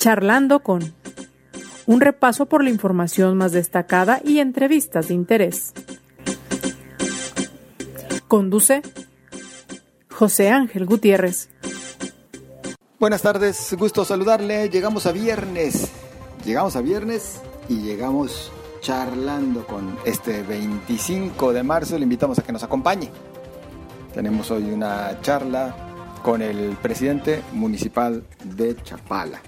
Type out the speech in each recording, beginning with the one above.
Charlando con un repaso por la información más destacada y entrevistas de interés. Conduce José Ángel Gutiérrez. Buenas tardes, gusto saludarle. Llegamos a viernes. Llegamos a viernes y llegamos charlando con este 25 de marzo. Le invitamos a que nos acompañe. Tenemos hoy una charla con el presidente municipal de Chapala.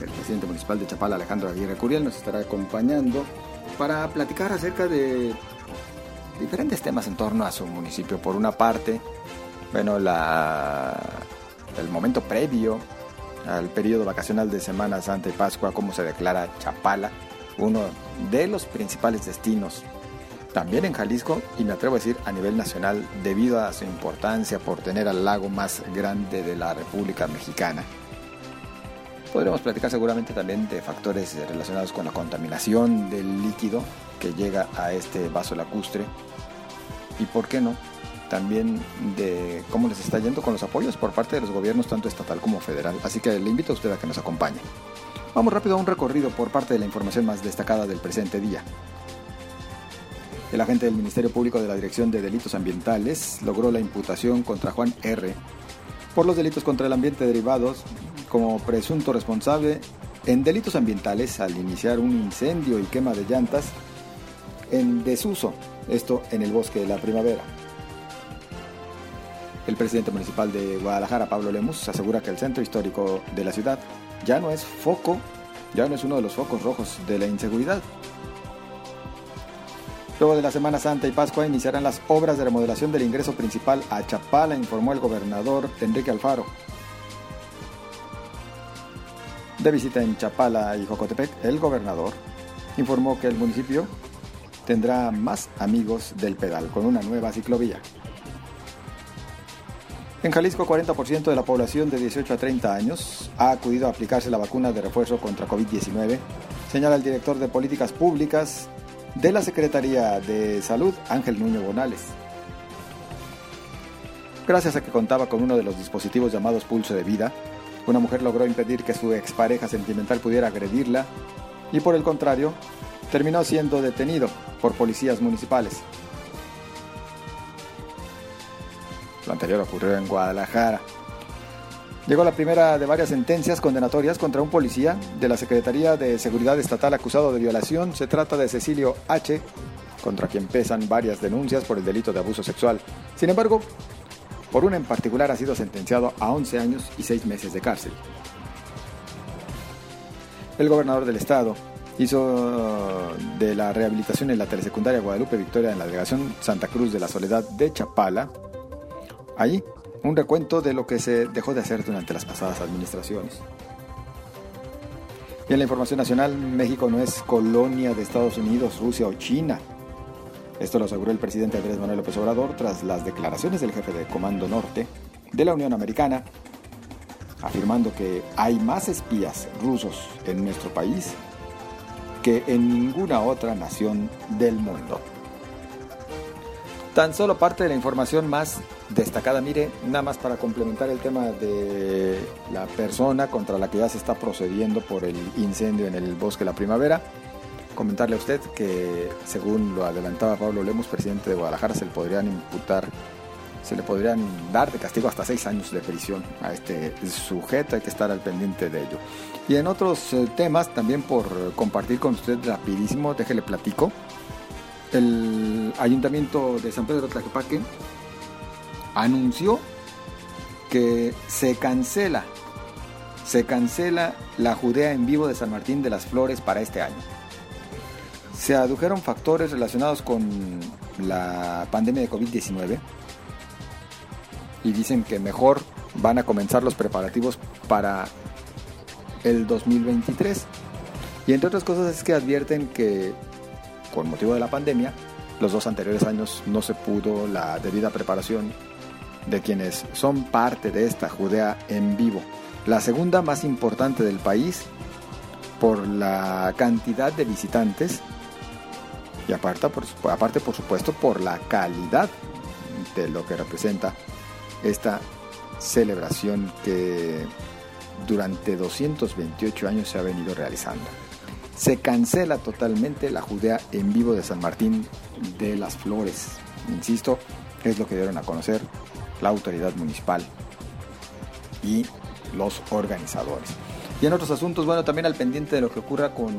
El presidente municipal de Chapala, Alejandro Aguirre Curiel, nos estará acompañando para platicar acerca de diferentes temas en torno a su municipio. Por una parte, bueno, el momento previo al periodo vacacional de Semana Santa y Pascua, cómo se declara Chapala, uno de los principales destinos también en Jalisco y me atrevo a decir a nivel nacional debido a su importancia por tener al lago más grande de la República Mexicana. Podremos platicar seguramente también de factores relacionados con la contaminación del líquido que llega a este vaso lacustre y, por qué no, también de cómo les está yendo con los apoyos por parte de los gobiernos tanto estatal como federal. Así que le invito a usted a que nos acompañe. Vamos rápido a un recorrido por parte de la información más destacada del presente día. El agente del Ministerio Público de la Dirección de Delitos Ambientales logró la imputación contra Juan R. por los delitos contra el ambiente derivados como presunto responsable en delitos ambientales al iniciar un incendio y quema de llantas en desuso, esto en el bosque de la primavera. El presidente municipal de Guadalajara, Pablo Lemus, asegura que el centro histórico de la ciudad ya no es foco, ya no es uno de los focos rojos de la inseguridad, Luego de la Semana Santa y Pascua iniciarán las obras de remodelación del ingreso principal a Chapala, informó el gobernador Enrique Alfaro. De visita en Chapala y Jocotepec, el gobernador informó que el municipio tendrá más amigos del pedal con una nueva ciclovía. En Jalisco, 40% de la población de 18 a 30 años ha acudido a aplicarse la vacuna de refuerzo contra COVID-19, señala el director de Políticas Públicas de la Secretaría de Salud, Ángel Nuño Bonales. Gracias a que contaba con uno de los dispositivos llamados pulso de vida, una mujer logró impedir que su expareja sentimental pudiera agredirla y por el contrario, terminó siendo detenido por policías municipales. Lo anterior ocurrió en Guadalajara. Llegó la primera de varias sentencias condenatorias contra un policía de la Secretaría de Seguridad Estatal acusado de violación. Se trata de Cecilio H., contra quien pesan varias denuncias por el delito de abuso sexual. Sin embargo, por una en particular ha sido sentenciado a 11 años y 6 meses de cárcel. El gobernador del estado hizo de la rehabilitación en la telesecundaria Guadalupe Victoria en la delegación Santa Cruz de la Soledad de Chapala. Allí un recuento de lo que se dejó de hacer durante las pasadas administraciones. Y en la información nacional, México no es colonia de Estados Unidos, Rusia o China. Esto lo aseguró el presidente Andrés Manuel López Obrador tras las declaraciones del jefe de Comando Norte de la Unión Americana, afirmando que hay más espías rusos en nuestro país que en ninguna otra nación del mundo. Tan solo parte de la información más destacada, mire, nada más para complementar el tema de la persona contra la que ya se está procediendo por el incendio en el bosque de la primavera. Comentarle a usted que, según lo adelantaba Pablo Lemos, presidente de Guadalajara, se le podrían imputar, se le podrían dar de castigo hasta seis años de prisión a este sujeto, hay que estar al pendiente de ello. Y en otros eh, temas, también por compartir con usted rapidísimo, déjele platico el Ayuntamiento de San Pedro Tlaquepaque anunció que se cancela, se cancela la Judea en vivo de San Martín de las Flores para este año. Se adujeron factores relacionados con la pandemia de COVID-19 y dicen que mejor van a comenzar los preparativos para el 2023. Y entre otras cosas es que advierten que con motivo de la pandemia, los dos anteriores años no se pudo la debida preparación de quienes son parte de esta Judea en vivo, la segunda más importante del país por la cantidad de visitantes y aparte por, aparte por supuesto por la calidad de lo que representa esta celebración que durante 228 años se ha venido realizando. Se cancela totalmente la Judea en vivo de San Martín de las Flores. Insisto, es lo que dieron a conocer la autoridad municipal y los organizadores. Y en otros asuntos, bueno, también al pendiente de lo que ocurra con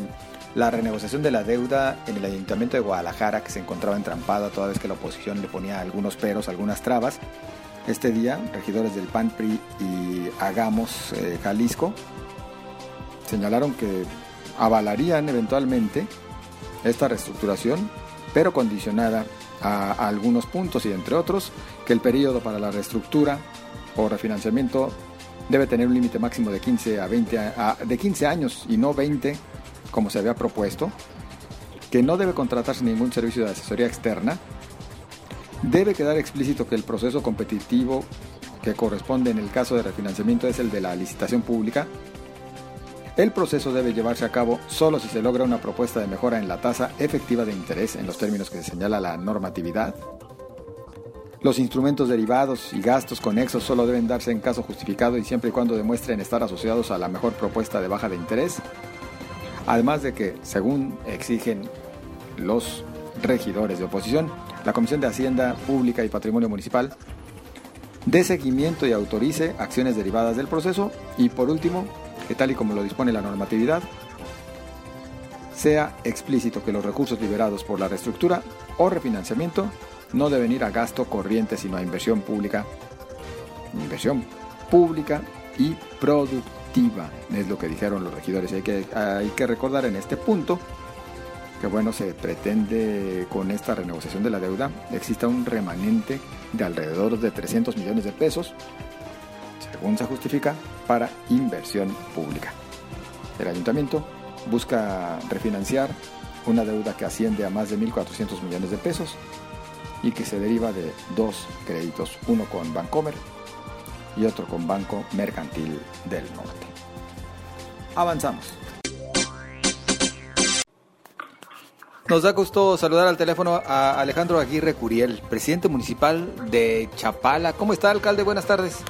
la renegociación de la deuda en el Ayuntamiento de Guadalajara, que se encontraba entrampada toda vez que la oposición le ponía algunos peros, algunas trabas. Este día, regidores del PAN, PRI y Hagamos eh, Jalisco señalaron que avalarían eventualmente esta reestructuración, pero condicionada a, algunos puntos y entre otros que el periodo para la reestructura o refinanciamiento debe tener un límite máximo de 15 a 20 de 15 años y no 20 como se había propuesto, que no debe contratarse ningún servicio de asesoría externa, debe quedar explícito que el proceso competitivo que corresponde en el caso de refinanciamiento es el de la licitación pública. El proceso debe llevarse a cabo solo si se logra una propuesta de mejora en la tasa efectiva de interés en los términos que se señala la normatividad. Los instrumentos derivados y gastos conexos solo deben darse en caso justificado y siempre y cuando demuestren estar asociados a la mejor propuesta de baja de interés. Además de que, según exigen los regidores de oposición, la Comisión de Hacienda Pública y Patrimonio Municipal dé seguimiento y autorice acciones derivadas del proceso y por último, que tal y como lo dispone la normatividad, sea explícito que los recursos liberados por la reestructura o refinanciamiento no deben ir a gasto corriente sino a inversión pública, inversión pública y productiva, es lo que dijeron los regidores. Hay que, hay que recordar en este punto que bueno, se pretende con esta renegociación de la deuda exista un remanente de alrededor de 300 millones de pesos, según se justifica, para inversión pública. El ayuntamiento busca refinanciar una deuda que asciende a más de 1.400 millones de pesos y que se deriva de dos créditos, uno con Bancomer y otro con Banco Mercantil del Norte. Avanzamos. Nos da gusto saludar al teléfono a Alejandro Aguirre Curiel, presidente municipal de Chapala. ¿Cómo está, alcalde? Buenas tardes.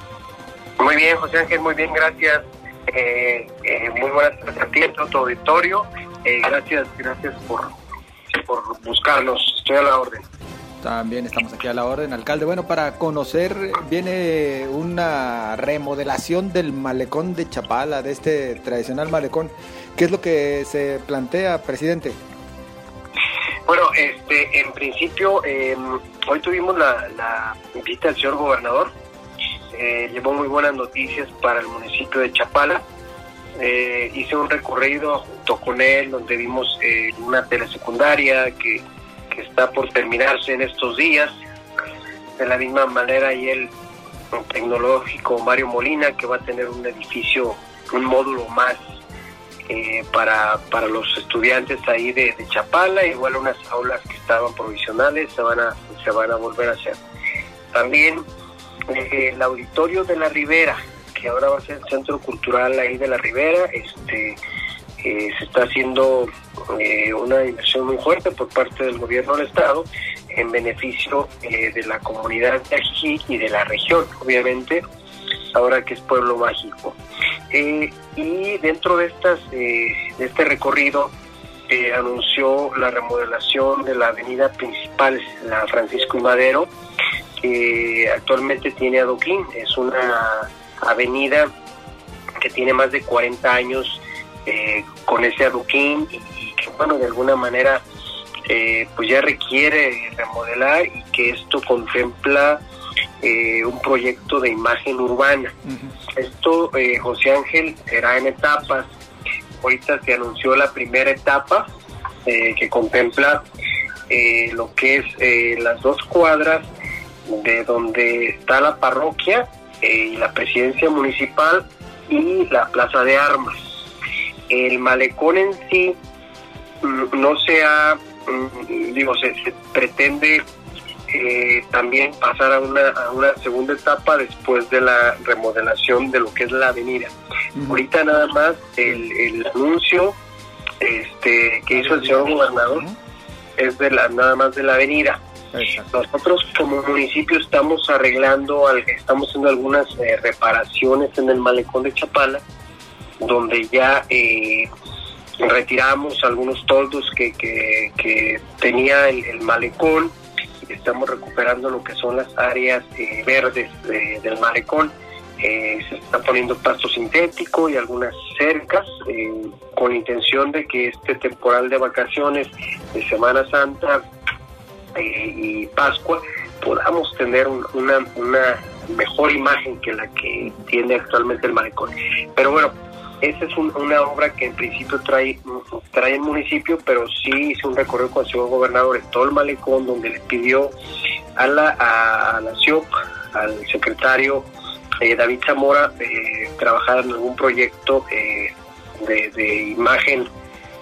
Muy bien, José Ángel, muy bien, gracias. Eh, eh, muy buenas tardes a ti, a tu auditorio. Eh, gracias, gracias por, por buscarnos. Estoy a la orden. También estamos aquí a la orden, alcalde. Bueno, para conocer, viene una remodelación del malecón de Chapala, de este tradicional malecón. ¿Qué es lo que se plantea, presidente? Bueno, este, en principio, em, hoy tuvimos la, visita del señor gobernador. Eh, llevó muy buenas noticias para el municipio de Chapala. Eh, hice un recorrido junto con él donde vimos eh, una telesecundaria que, que está por terminarse en estos días. De la misma manera, y el tecnológico Mario Molina, que va a tener un edificio, un módulo más eh, para, para los estudiantes ahí de, Chapala, igual unas aulas que estaban provisionales se van a, se van a volver a hacer. También eh, el auditorio de la Ribera, que ahora va a ser el centro cultural ahí de la Ribera, este eh, se está haciendo una inversión muy fuerte por parte del gobierno del estado en beneficio de la comunidad de Ajijic y de la región, obviamente, ahora que es pueblo mágico. Eh, y dentro de, estas, eh, de este recorrido eh, anunció la remodelación de la avenida principal, la Francisco y Madero, que actualmente tiene adoquín. Es una avenida que tiene más de 40 años con ese adoquín y, que, bueno, de alguna manera pues ya requiere remodelar y que esto contempla eh, un proyecto de imagen urbana. Esto, eh, José Ángel, será en etapas. Ahorita se anunció la primera etapa eh, que contempla lo que es las dos cuadras de donde está la parroquia y la presidencia municipal y la plaza de armas. El malecón en sí mm, no se ha, mm, digo, se pretende eh, también pasar a una, a una segunda etapa después de la remodelación de lo que es la avenida. Ahorita nada más el, el anuncio este, que hizo el señor gobernador es de la nada más de la avenida. Nosotros como municipio estamos arreglando, estamos haciendo algunas eh, reparaciones en el malecón de Chapala, donde ya eh, retiramos algunos toldos que, que, tenía el, malecón y estamos recuperando lo que son las áreas eh, verdes del malecón. Eh, se está poniendo pasto sintético y algunas cercas eh, con intención de que este temporal de vacaciones de Semana Santa y Pascua podamos tener una, una mejor imagen que la que tiene actualmente el malecón. Pero bueno, esa es una obra que en principio trae, trae el municipio, pero sí hizo un recorrido con el señor gobernador en todo el malecón, donde le pidió a la, a la CIOP, al secretario eh, David Zamora, eh, trabajar en algún proyecto eh, de, imagen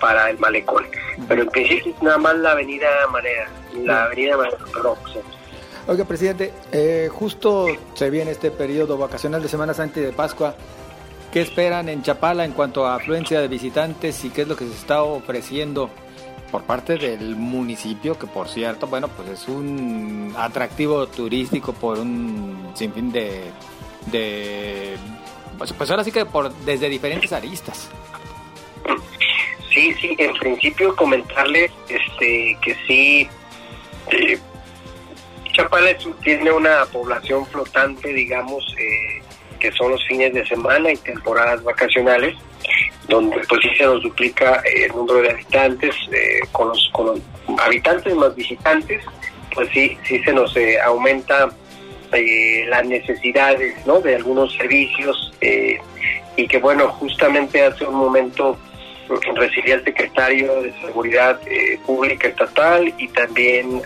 para el malecón. Pero en principio es nada más la avenida Manera, la avenida Manera, perdón. Oiga, presidente, eh, justo se viene este periodo vacacional de Semana Santa y de Pascua. ¿Qué esperan en Chapala en cuanto a afluencia de visitantes y qué es lo que se está ofreciendo por parte del municipio, que por cierto, bueno, pues es un atractivo turístico por un sinfín de, de pues, pues ahora sí que por desde diferentes aristas. Sí, sí, en principio comentarle este que sí eh, Chapala tiene una población flotante, digamos, eh, que son los fines de semana y temporadas vacacionales, donde pues sí se nos duplica eh, el número de habitantes, eh, con, los, con los habitantes más visitantes, pues sí, sí se nos eh, aumenta las necesidades ¿no? de algunos servicios y que bueno, justamente hace un momento recibí al secretario de Seguridad Pública Estatal y también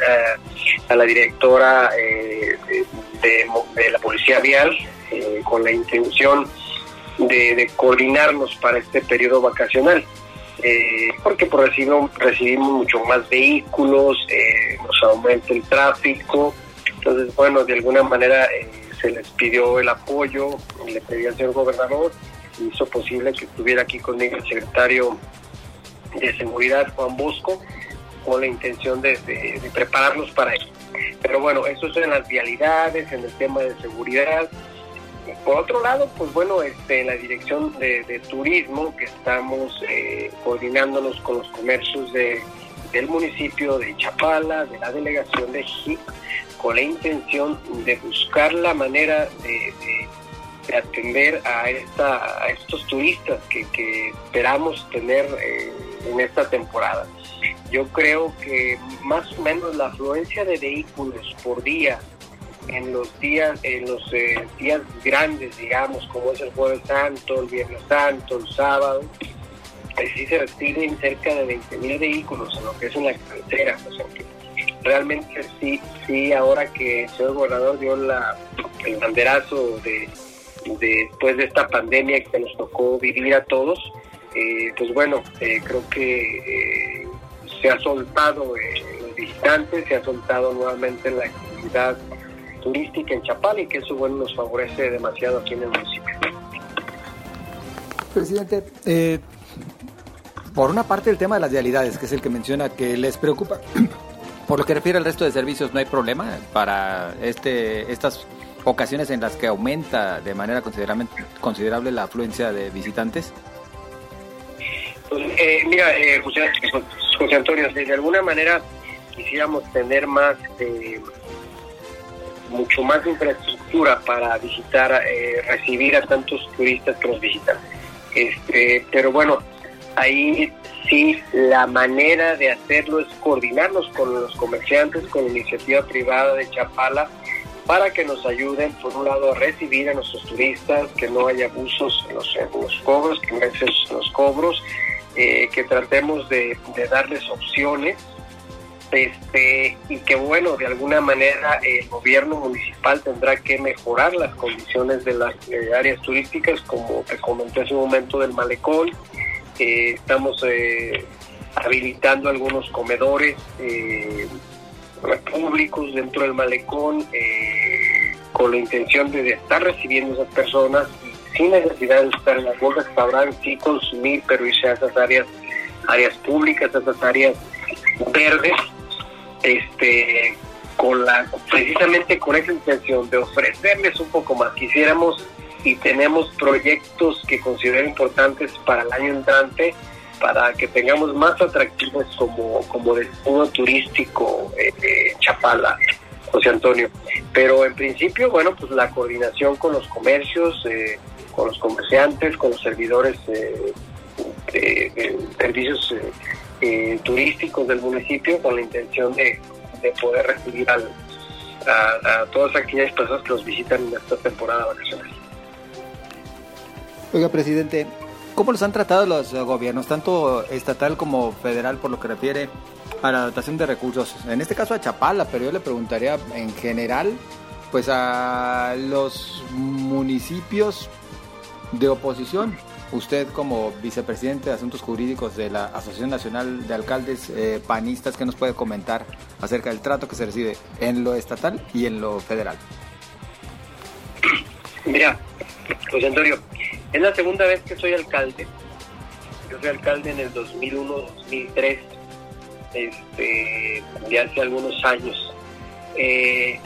a la directora de, de, la Policía Vial eh, con la intención de, coordinarnos para este periodo vacacional. Eh, porque por recibimos, recibimos mucho más vehículos, eh, nos aumenta el tráfico, entonces bueno, de alguna manera se les pidió el apoyo, le pedí al señor gobernador, hizo posible que estuviera aquí conmigo el secretario de Seguridad, Juan Bosco, con la intención de, prepararnos para eso. Pero bueno, eso es en las vialidades, en el tema de seguridad, por otro lado, pues bueno, este, la dirección de, turismo, que estamos eh, coordinándonos con los comercios de, del municipio de Chapala, de la delegación de JIP, con la intención de buscar la manera de, atender a, esta, estos turistas que, esperamos tener eh, en esta temporada. Yo creo que más o menos la afluencia de vehículos por día en los días, en los eh, días grandes, digamos, como es el Jueves Santo, el Viernes Santo, el sábado, sí se reciben cerca de 20.000 vehículos en lo que es una carretera. realmente sí, sí, ahora que el señor gobernador dio la, el banderazo de, después de esta pandemia que nos tocó vivir a todos, eh, pues bueno, eh, creo que se ha soltado los visitantes, se ha soltado nuevamente la actividad turística en Chapala y que eso bueno nos favorece demasiado aquí en el municipio. Presidente, eh, por una parte el tema de las vialidades, que es el que menciona que les preocupa. Por lo que refiere al resto de servicios, ¿no hay problema para este estas ocasiones en las que aumenta de manera considerable, considerable la afluencia de visitantes? Pues, eh, mira, eh, José, José, Antonio, de alguna manera quisiéramos tener más eh, mucho más infraestructura para visitar, eh, recibir a tantos turistas que nos visitan. Este, pero bueno, ahí sí la manera de hacerlo es coordinarnos con los comerciantes, con la iniciativa privada de Chapala, para que nos ayuden, por un lado, a recibir a nuestros turistas, que no haya abusos en los, cobros, que no haya los cobros, eh, que tratemos de darles opciones este y que bueno de alguna manera el gobierno municipal tendrá que mejorar las condiciones de las áreas turísticas como te comenté hace un momento del malecón eh, estamos eh, habilitando algunos comedores eh, públicos dentro del malecón con la intención de estar recibiendo a esas personas sin necesidad de estar en las bolsas sabrán sí consumir pero irse a esas áreas áreas públicas esas áreas verdes este con la precisamente con esa intención de ofrecerles un poco más. Quisiéramos y tenemos proyectos que considero importantes para el año entrante para que tengamos más atractivos como, como destino turístico eh, Chapala, José Antonio. Pero en principio, bueno, pues la coordinación con los comercios, eh, con los comerciantes, con los servidores eh, de, servicios eh, turísticos del municipio, con la intención de, poder recibir a, a, todas aquellas personas que nos visitan en esta temporada vacacional. Oiga, presidente, ¿cómo los han tratado los gobiernos, tanto estatal como federal, por lo que refiere a la adaptación de recursos? En este caso a Chapala, pero yo le preguntaría en general, pues a los municipios de oposición. Usted como vicepresidente de Asuntos Jurídicos de la Asociación Nacional de Alcaldes eh, Panistas, ¿qué nos puede comentar acerca del trato que se recibe en lo estatal y en lo federal? Mira, José Antonio, es la segunda vez que soy alcalde. Yo soy alcalde en el 2001-2003, este, de hace algunos años. Eh,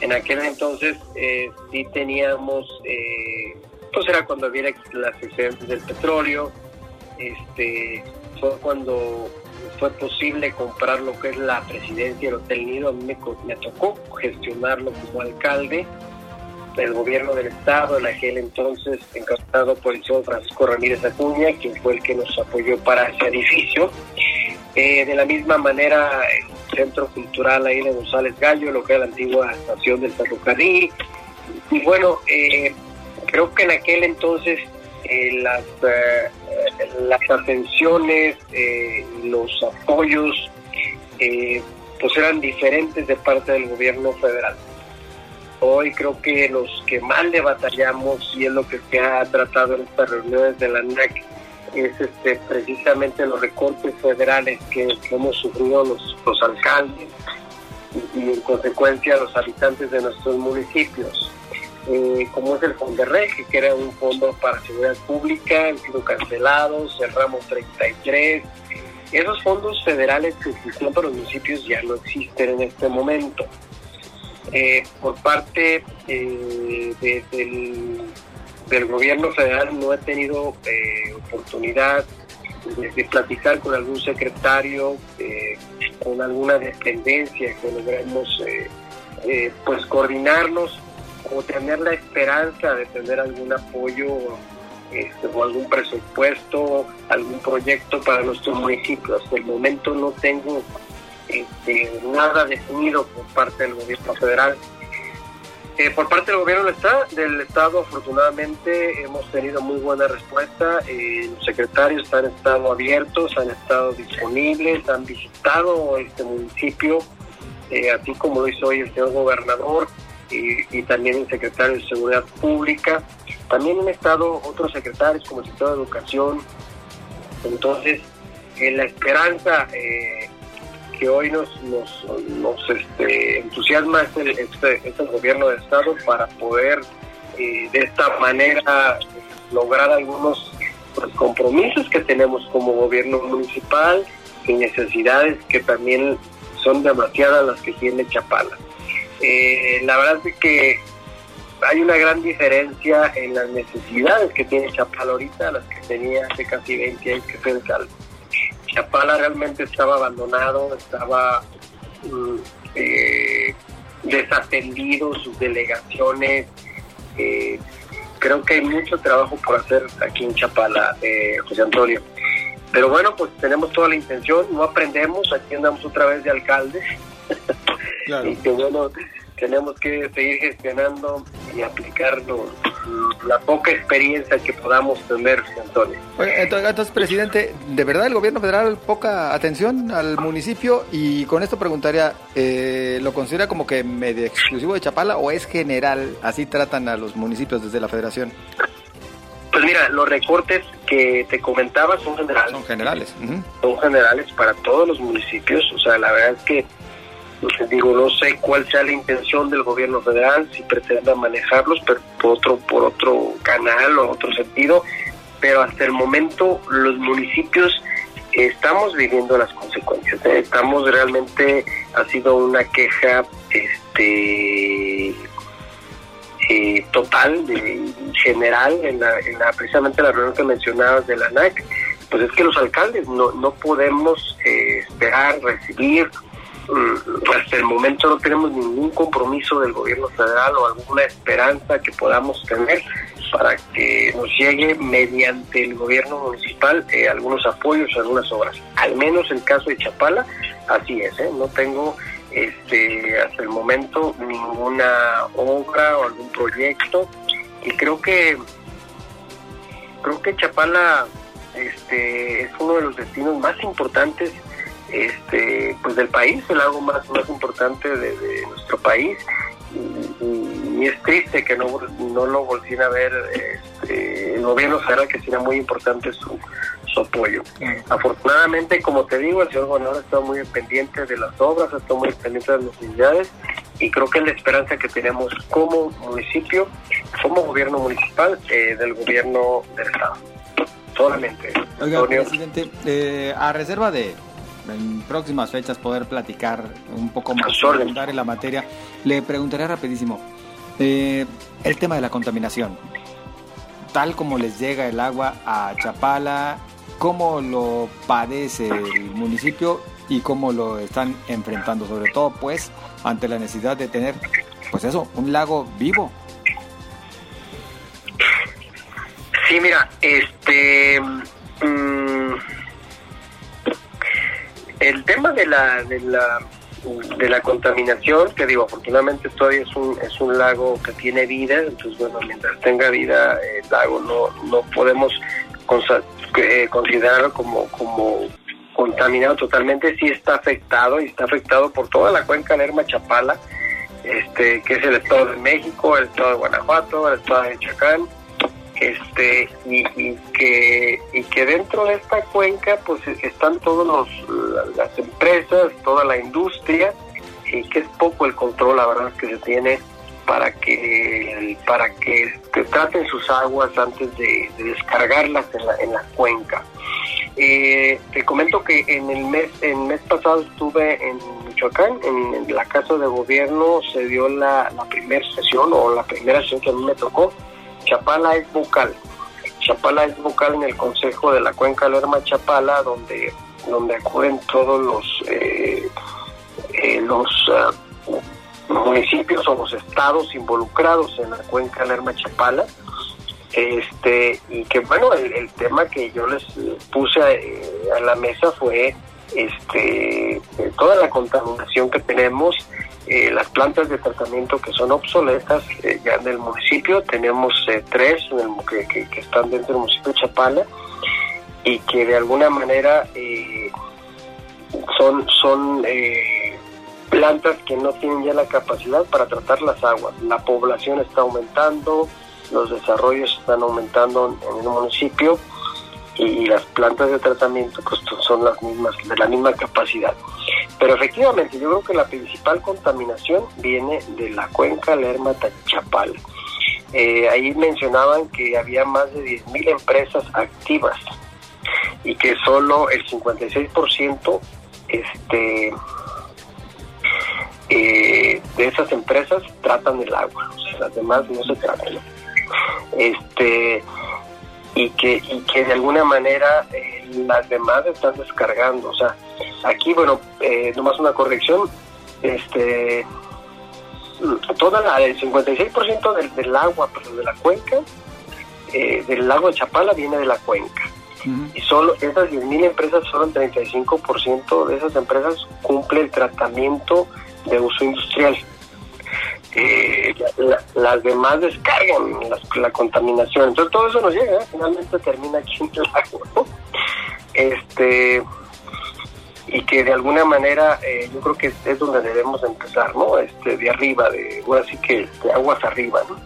en aquel entonces eh, sí teníamos, pues era cuando había las excedentes del petróleo, este, fue cuando fue posible comprar lo que es la presidencia del Hotel Nido, a mí me, tocó gestionarlo como alcalde del gobierno del Estado, en aquel entonces encabezado por el señor Francisco Ramírez Acuña, quien fue el que nos apoyó para ese edificio. Eh, de la misma manera, el Centro Cultural ahí de González Gallo, lo que era la antigua estación del ferrocarril. Y bueno, eh, creo que en aquel entonces eh, las, las atenciones, los apoyos, pues eran diferentes de parte del gobierno federal. Hoy creo que los que más le batallamos y es lo que se ha tratado en estas reuniones de la NAC es este, precisamente los recortes federales que, hemos sufrido los, los alcaldes y, en consecuencia los habitantes de nuestros municipios. Eh, como es el FONDERREG, que era un fondo para seguridad pública, han sido cancelados, cerramos 33. Esos fondos federales que existían para los municipios ya no existen en este momento. Eh, por parte eh, del, gobierno federal no he tenido eh, oportunidad de, platicar con algún secretario, con alguna dependencia que logremos pues coordinarnos o tener la esperanza de tener algún apoyo este, o algún presupuesto, algún proyecto para nuestro municipio. Hasta el momento no tengo este, nada definido por parte del gobierno federal. Eh, por parte del gobierno del Estado, afortunadamente, hemos tenido muy buena respuesta. Eh, los secretarios han estado abiertos, han estado disponibles, han visitado este municipio, eh, así como lo hizo hoy el señor gobernador y, también el secretario de Seguridad Pública. También han estado otros secretarios como el secretario de Educación. Entonces, en la esperanza que hoy nos, nos, nos este, entusiasma este, el gobierno de Estado para poder eh, de esta manera lograr algunos pues, compromisos que tenemos como gobierno municipal y necesidades que también son demasiadas las que tiene Chapala. Eh, la verdad es que hay una gran diferencia en las necesidades que tiene Chapala ahorita, las que tenía hace casi 20 años que fue alcalde. Chapala realmente estaba abandonado, estaba mm, eh, desatendido, sus delegaciones. Eh, creo que hay mucho trabajo por hacer aquí en Chapala, eh, José Antonio. Pero bueno, pues tenemos toda la intención, no aprendemos, aquí andamos otra vez de y que bueno, tenemos que seguir gestionando y aplicar la poca experiencia que podamos tener, Antonio. entonces, presidente, ¿de verdad el gobierno federal poca atención al municipio? Y con esto preguntaría, eh, ¿lo considera como que medio exclusivo de Chapala o es general? Así tratan a los municipios desde la federación. Pues mira, los recortes que te comentaba son generales. Son generales. Son generales para todos los municipios. O sea, la verdad es que digo, no sé cuál sea la intención del gobierno federal, si pretenda manejarlos, pero por otro, por otro canal o otro sentido, pero hasta el momento los municipios estamos viviendo las consecuencias. ¿eh? Estamos realmente, ha sido una queja este eh, total, de, general, en la, en la, precisamente la reunión que mencionabas de la NAC, pues es que los alcaldes no, no podemos eh, esperar, recibir, hasta el momento no tenemos ningún compromiso del gobierno federal o alguna esperanza que podamos tener para que nos llegue mediante el gobierno municipal eh, algunos apoyos, algunas obras. Al menos el caso de Chapala, así es, ¿eh? no tengo este hasta el momento ninguna obra o algún proyecto y creo que creo que Chapala este es uno de los destinos más importantes este pues del país el lago más más importante de, nuestro país y, es triste que no, no lo volvieran a ver este, el gobierno federal que sería muy importante su, su apoyo. Afortunadamente, como te digo, el señor gobernador ha estado muy pendiente de las obras, ha estado muy pendiente de las necesidades y creo que es la esperanza que tenemos como municipio, como gobierno municipal, eh, del gobierno del Estado. Solamente. Oiga, presidente, eh, a reserva de en próximas fechas poder platicar un poco más, en la materia, le preguntaré rapidísimo, eh, el tema de la contaminación, tal como les llega el agua a Chapala, cómo lo padece el municipio y cómo lo están enfrentando, sobre todo pues ante la necesidad de tener, pues eso, un lago vivo. Sí, mira, este, mm, el tema de la, de la de la contaminación, que digo, afortunadamente todavía es un, es un lago que tiene vida, entonces bueno, mientras tenga vida el lago no, no podemos eh, considerarlo como, como contaminado totalmente, sí está afectado y está afectado por toda la cuenca Lerma Chapala, este, que es el estado de México, el estado de Guanajuato, el estado de Chacán, este, y, que, y que dentro de esta cuenca pues están todas las empresas, toda la industria, y que es poco el control, la verdad, que se tiene para que para que, traten sus aguas antes de, descargarlas en la, en la cuenca. Eh, te comento que en el mes en mes pasado estuve en Michoacán, en, la casa de gobierno se dio la, la primera sesión o la primera sesión que a mí me tocó. Chapala es vocal. Chapala es vocal en el Consejo de la Cuenca Lerma Chapala, donde donde acuden todos los eh, eh, los ah, municipios o los estados involucrados en la cuenca Lerma Chapala. Este, y que bueno, el, tema que yo les puse a, la mesa fue este toda la contaminación que tenemos, eh, las plantas de tratamiento que son obsoletas eh, ya en el municipio, tenemos eh, tres que, que, están dentro del municipio de Chapala y que de alguna manera son, son plantas que no tienen ya la capacidad para tratar las aguas. La población está aumentando, los desarrollos están aumentando en el municipio y las plantas de tratamiento pues, son las mismas, de la misma capacidad. Pero efectivamente, yo creo que la principal contaminación viene de la cuenca Lerma Tachapal. Eh, ahí mencionaban que había más de 10.000 empresas activas y que solo el 56% este, eh, de esas empresas tratan el agua, las demás no se tratan. Este, y que, y que de alguna manera eh, las demás están descargando. O sea, aquí, bueno, eh, nomás una corrección, este, toda la, el 56% del, del agua, pero de la cuenca, eh, del lago de Chapala viene de la cuenca. Y solo esas 10.000 empresas, solo el 35% de esas empresas cumple el tratamiento de uso industrial. Eh, las demás descargan la contaminación. Entonces todo eso nos llega, ¿eh? finalmente termina aquí en el agua. Este, y que de alguna manera eh, yo creo que es donde debemos empezar, ¿no? Este, de arriba, de, bueno, así que de aguas arriba, ¿no?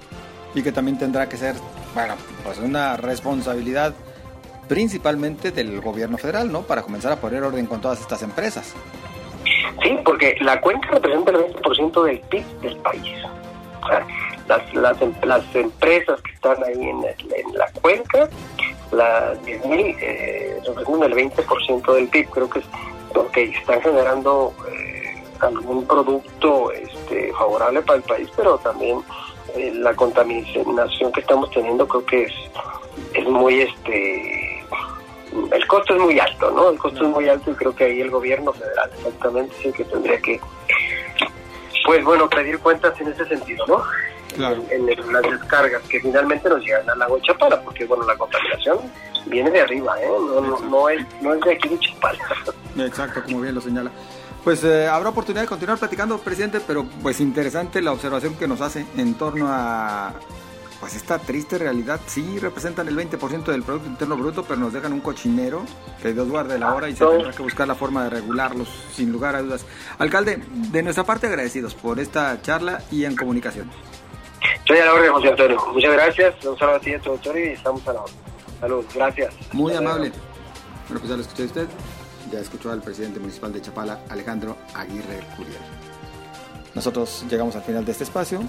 Y que también tendrá que ser, bueno, pues una responsabilidad principalmente del gobierno federal, ¿no? Para comenzar a poner orden con todas estas empresas. Sí, porque la cuenca representa el 20% del PIB del país. O sea, las, las, las, empresas que están ahí en, la cuenca las 10.000 eh, representan el 20% del PIB. Creo que es que están generando eh, algún producto este, favorable para el país, pero también eh, la contaminación que estamos teniendo creo que es, es muy este el costo es muy alto, ¿no? El costo es muy alto y creo que ahí el gobierno federal exactamente es el que tendría que, pues bueno, pedir cuentas en ese sentido, ¿no? Claro. En, las descargas que finalmente nos llegan al lago de Chapala, porque bueno, la contaminación viene de arriba, ¿eh? No, no, no, es, no es de aquí de Chapala. Exacto, como bien lo señala. Pues eh, habrá oportunidad de continuar platicando, presidente, pero pues interesante la observación que nos hace en torno a pues esta triste realidad. Sí, representan el 20% del Producto Interno Bruto, pero nos dejan un cochinero que Dios guarde la hora y se tendrá que buscar la forma de regularlos, sin lugar a dudas. Alcalde, de nuestra parte agradecidos por esta charla y en comunicación. Soy a la orden, José Antonio. Muchas gracias. Un saludo a ti, doctor, y estamos a la orden. Saludos, gracias. Muy amable. Bueno, pues ya lo escuché usted. Escuchó al presidente municipal de Chapala, Alejandro Aguirre Curiel. Nosotros llegamos al final de este espacio,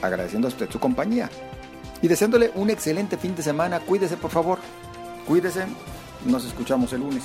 agradeciendo a usted su compañía y deseándole un excelente fin de semana. Cuídese, por favor. Cuídese. Nos escuchamos el lunes.